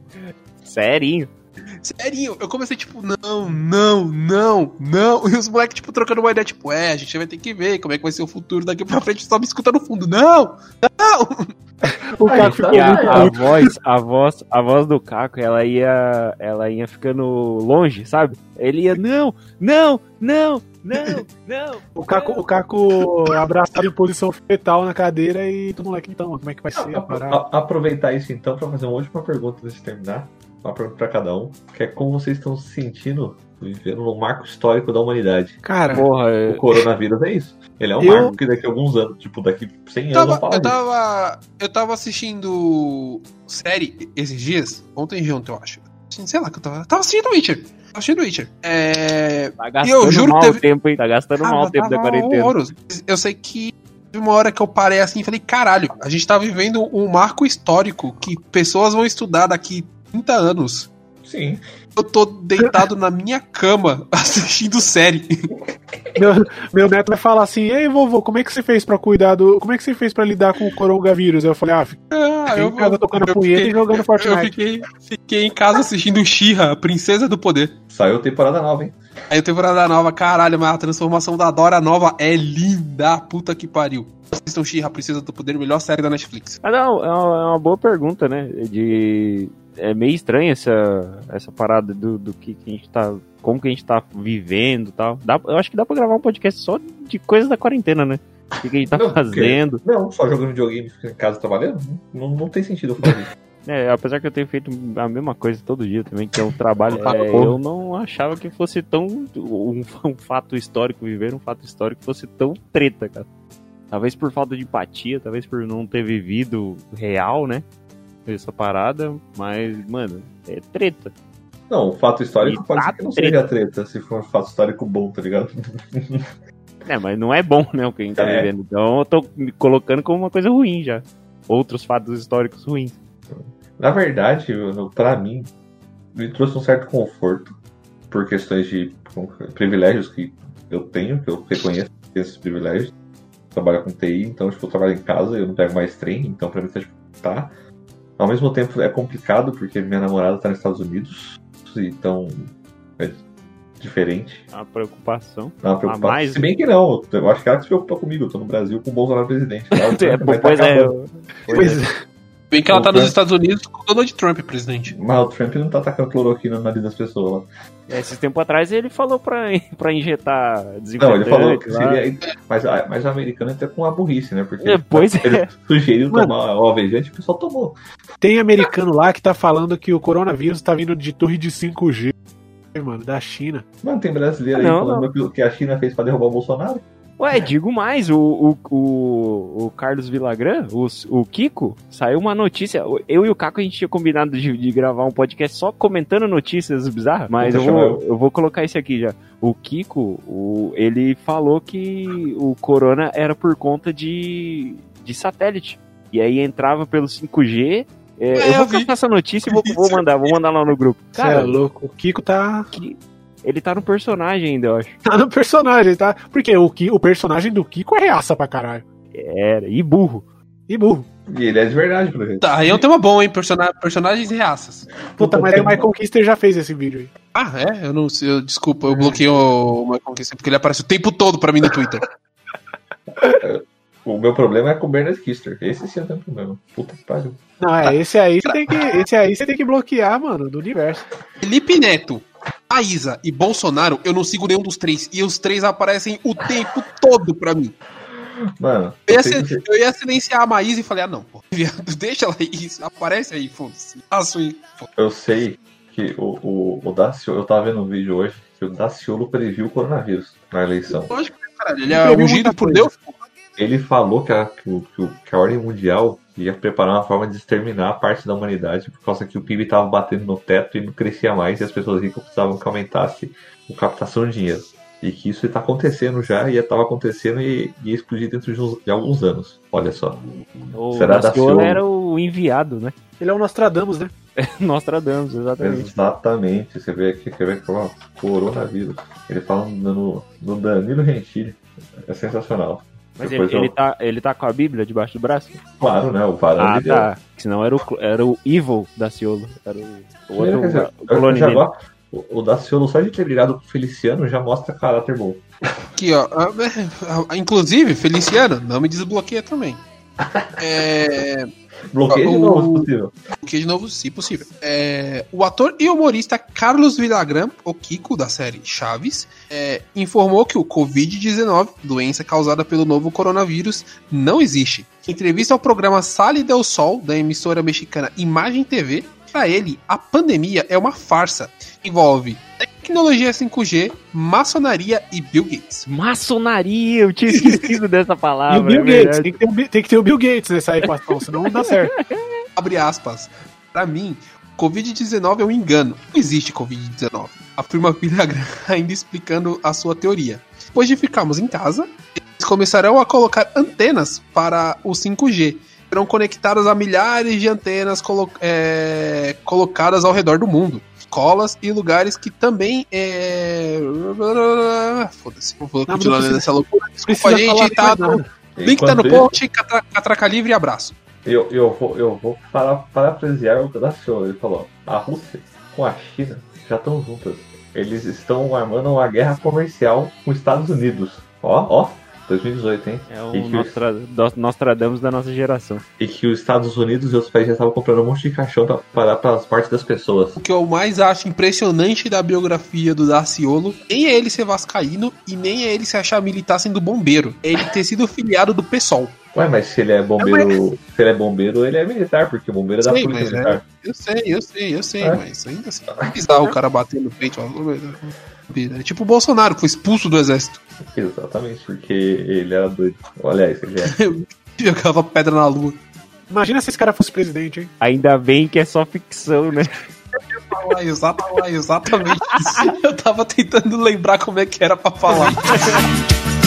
Serinho. Sério, eu comecei tipo, não, não, não, não. E os moleques, tipo, trocando uma ideia, tipo, é, a gente vai ter que ver como é que vai ser o futuro daqui pra frente, só me escuta no fundo. Não! Não! O Caco ficou E a, muito a voz, a voz, a voz do Caco, ela ia, ela ia ficando longe, sabe? Ele ia não, não, não, não, não. O Caco, o Caco abraçado em posição fetal na cadeira e todo moleque, então, como é que vai ser a parada? A- a- aproveitar isso então pra fazer uma última pergunta antes de terminar. Uma pergunta pra cada um. Que é como vocês estão se sentindo vivendo no marco histórico da humanidade. Cara, Porra, O é- coronavírus é isso. Ele é um Eu- marco que daqui a alguns anos, tipo, daqui 100 anos Tava- fala eu disso. tava. Eu tava assistindo série esses dias, ontem junto, eu acho. Sei lá que eu tava. Tava assistindo Witcher. Tava assistindo Witcher. É. tá eu gastando juro mal que o teve- tempo, hein? Tá gastando mal o tempo da quarentena. horroroso. Eu sei que teve uma hora que eu parei assim e falei, caralho, a gente tá vivendo um marco histórico que pessoas vão estudar daqui 30 anos. Sim. Eu tô deitado na minha cama assistindo série. meu, meu neto vai falar assim: Ei, vovô, como é que você fez pra cuidar do. Como é que você fez pra lidar com o coronavírus? Eu falei, ah, fiquei Ah, em casa tocando punheta e jogando eu Fortnite. fiquei, fiquei em casa assistindo She-Ra, a Princesa do Poder. Saiu temporada nova, hein? Aí a temporada nova, caralho, mas a transformação da Dora nova é linda, puta que pariu. Assistam She-Ra, Princesa do Poder, melhor série da Netflix. Ah, não, é uma, é uma boa pergunta, né? De. É meio estranha essa, essa parada do, do que, que a gente tá. Como que a gente tá vivendo e tal. Dá, eu acho que dá pra gravar um podcast só de coisas da quarentena, né? O que, que a gente tá Não, porque- fazendo. Não, só jogando videogame em casa trabalhando? Não, não tem sentido falar isso. É, apesar que eu tenho feito a mesma coisa todo dia também, que é um trabalho. Ah, é, eu não achava que fosse tão. Um, um fato histórico, viver um fato histórico fosse tão treta, cara. Talvez por falta de empatia, talvez por não ter vivido real, né? Essa parada, mas, mano, é treta. Não, o fato histórico E pode tá ser que não treta. seja treta, se for um fato histórico bom, tá ligado? É, mas não é bom, né, o que a gente tá É. vivendo. Então eu tô me colocando como uma coisa ruim já. Outros fatos históricos ruins. Na verdade, pra mim, me trouxe um certo conforto por questões de privilégios que eu tenho, que eu reconheço esses privilégios. Trabalho com TI, então tipo, eu trabalho em casa, eu não pego mais trem, então pra mim tá, tipo, tá. Ao mesmo tempo é complicado porque minha namorada tá nos Estados Unidos, então é diferente. É uma preocupação. Não, é uma preocupação. mais, Se bem que não, eu acho que ela se preocupa comigo, eu tô no Brasil com o Bolsonaro presidente. Lá, o Trump É, vai pois é. acabando. Pois é. Bem que ela tá Opa. nos Estados Unidos com o Donald Trump, presidente. Mas o Trump não tá atacando cloroquina no nariz das pessoas lá. É, Esses tempos atrás ele falou pra, pra injetar Não, desinfetante. ele falou que seria. Mas, mas o americano entra com a burrice, né? Porque É, pois ele é. sugeriu Mano. tomar o alvejante e o pessoal tomou. Tem americano lá que tá falando que o coronavírus tá vindo de torre de 5G, mano, da China. Mano, tem brasileiro aí Não, falando que- que a China fez pra derrubar o Bolsonaro. Ué, digo mais, o, o, o, o Carlos Villagrán, o, o Kiko, saiu uma notícia. Eu e o Caco a gente tinha combinado de, de gravar um podcast só comentando notícias bizarras, mas eu vou, eu vou colocar esse aqui já. O Kiko, o, ele falou que o Corona era por conta de, de satélite. E aí entrava pelo 5G. É, É, eu vou eu vi. caçar essa notícia e vou, vou mandar, vou mandar lá no grupo. Cara, é Cara, louco. O Kiko tá, que- ele tá no personagem ainda, eu acho. tá no personagem, tá? Porque o, Ki- o personagem do Kiko é reaça pra caralho. Era, e burro. E burro. E ele é de verdade, pelo jeito. Tá, aí é um tema bom, hein? Persona- personagens e raças. Puta, mas aí o Michael Kister já fez esse vídeo aí. Ah, é? Eu não sei. eu- desculpa, eu bloqueei o Michael Kister porque ele aparece o tempo todo pra mim no Twitter. O meu problema é com o Bernard Kister. Esse sim eu tenho problema. Puta que pariu. Não, é, esse aí você tem que, esse aí você tem que bloquear, mano, do universo. Felipe Neto, Aísa e Bolsonaro, eu não sigo nenhum dos três. E os três aparecem o tempo todo pra mim. Mano, Eu ia, eu ia silenciar a Maísa e falei, ah não, pô, viado, deixa ela aí, isso, aparece aí, foda-se. Eu sei que o, o, o Daciolo, eu tava vendo um vídeo hoje que o Daciolo previu o coronavírus na eleição. Lógico, caralho, ele é ungido por. Deus. Ele falou que a, que, que a ordem mundial ia preparar uma forma de exterminar a parte da humanidade por causa que o PIB tava batendo no teto e não crescia mais e as pessoas ricas precisavam que aumentasse a captação de dinheiro. E que isso está acontecendo já, e estava acontecendo e ia explodir dentro de, uns- de alguns anos. Olha só. O Será Daciolo era o enviado, né? Ele é o Nostradamus, né? Nostradamus, exatamente. Exatamente. Você vê aqui, quer ver que ó, coronavírus. Ele fala no, no Danilo Gentili. É sensacional. Mas ele, eu- ele, tá, ele tá com a Bíblia debaixo do braço? Claro, né? O varão Ah, de Deus. tá. Senão era o, era o Evil Daciolo. Era o, o outro dizer, o clone dele. agora, o, o Daciolo, só de ter virado pro Feliciano, já mostra caráter bom. Aqui, ó. ah, ah, Inclusive, Feliciano, não me desbloqueia também. É. Bloqueio de novo, se possível. Porque, de novo, se possível. É, o ator e humorista Carlos Villagrán, o Kiko, da série Chaves, é, informou que o Covid-19, doença causada pelo novo coronavírus, não existe. Em entrevista ao programa Sale del Sol, da emissora mexicana Imagem TV, para ele, a pandemia é uma farsa. Envolve tecnologia 5G, maçonaria e Bill Gates. Maçonaria, eu tinha esquecido dessa e palavra. o Bill é Gates. Tem que, ter o, tem que ter o Bill Gates nessa equação, senão não dá certo. abre aspas. Pra mim, Covid-19 é um engano. Não existe Covid-19. Afirma Villagrán ainda explicando a sua teoria. Depois de ficarmos em casa, eles começarão a colocar antenas para o 5G. Serão conectadas a milhares de antenas colo- é, colocadas ao redor do mundo. Escolas e lugares que também é. Foda-se, vou continuar não precisa- nessa loucura. Desculpa, gente. Tá, nada. link tá no post, catra- catraca livre e abraço. Eu, eu vou, eu vou para, parafrasear o Daciolo. Ele falou: a Rússia com a China já estão juntas. Eles estão armando uma guerra comercial com os Estados Unidos. Ó, ó, 2018, hein? É o E Nostra, Dos- Nostradamus da nossa geração. e que os Estados Unidos e outros países já estavam comprando um monte de caixão pra parar para as mortes das pessoas. O que eu mais acho impressionante da biografia do Daciolo nem é ele ser vascaíno e nem é ele se achar militar sendo bombeiro. É ele ter sido filiado do PSOL. Ué, mas se ele é bombeiro, se ele é bombeiro, ele é militar, porque o bombeiro é da Sei, polícia é- militar. Eu sei, eu sei, eu sei, É. mas ainda assim. É bizarro o cara bater no peito. ó. É tipo o Bolsonaro, que foi expulso do exército. Exatamente, porque ele era doido. Aliás, ele é. Jogava pedra na lua. Imagina se esse cara fosse presidente, hein? Ainda bem que é só ficção, né? Falar exata- falar exatamente isso. Eu tava tentando lembrar como é que era pra falar.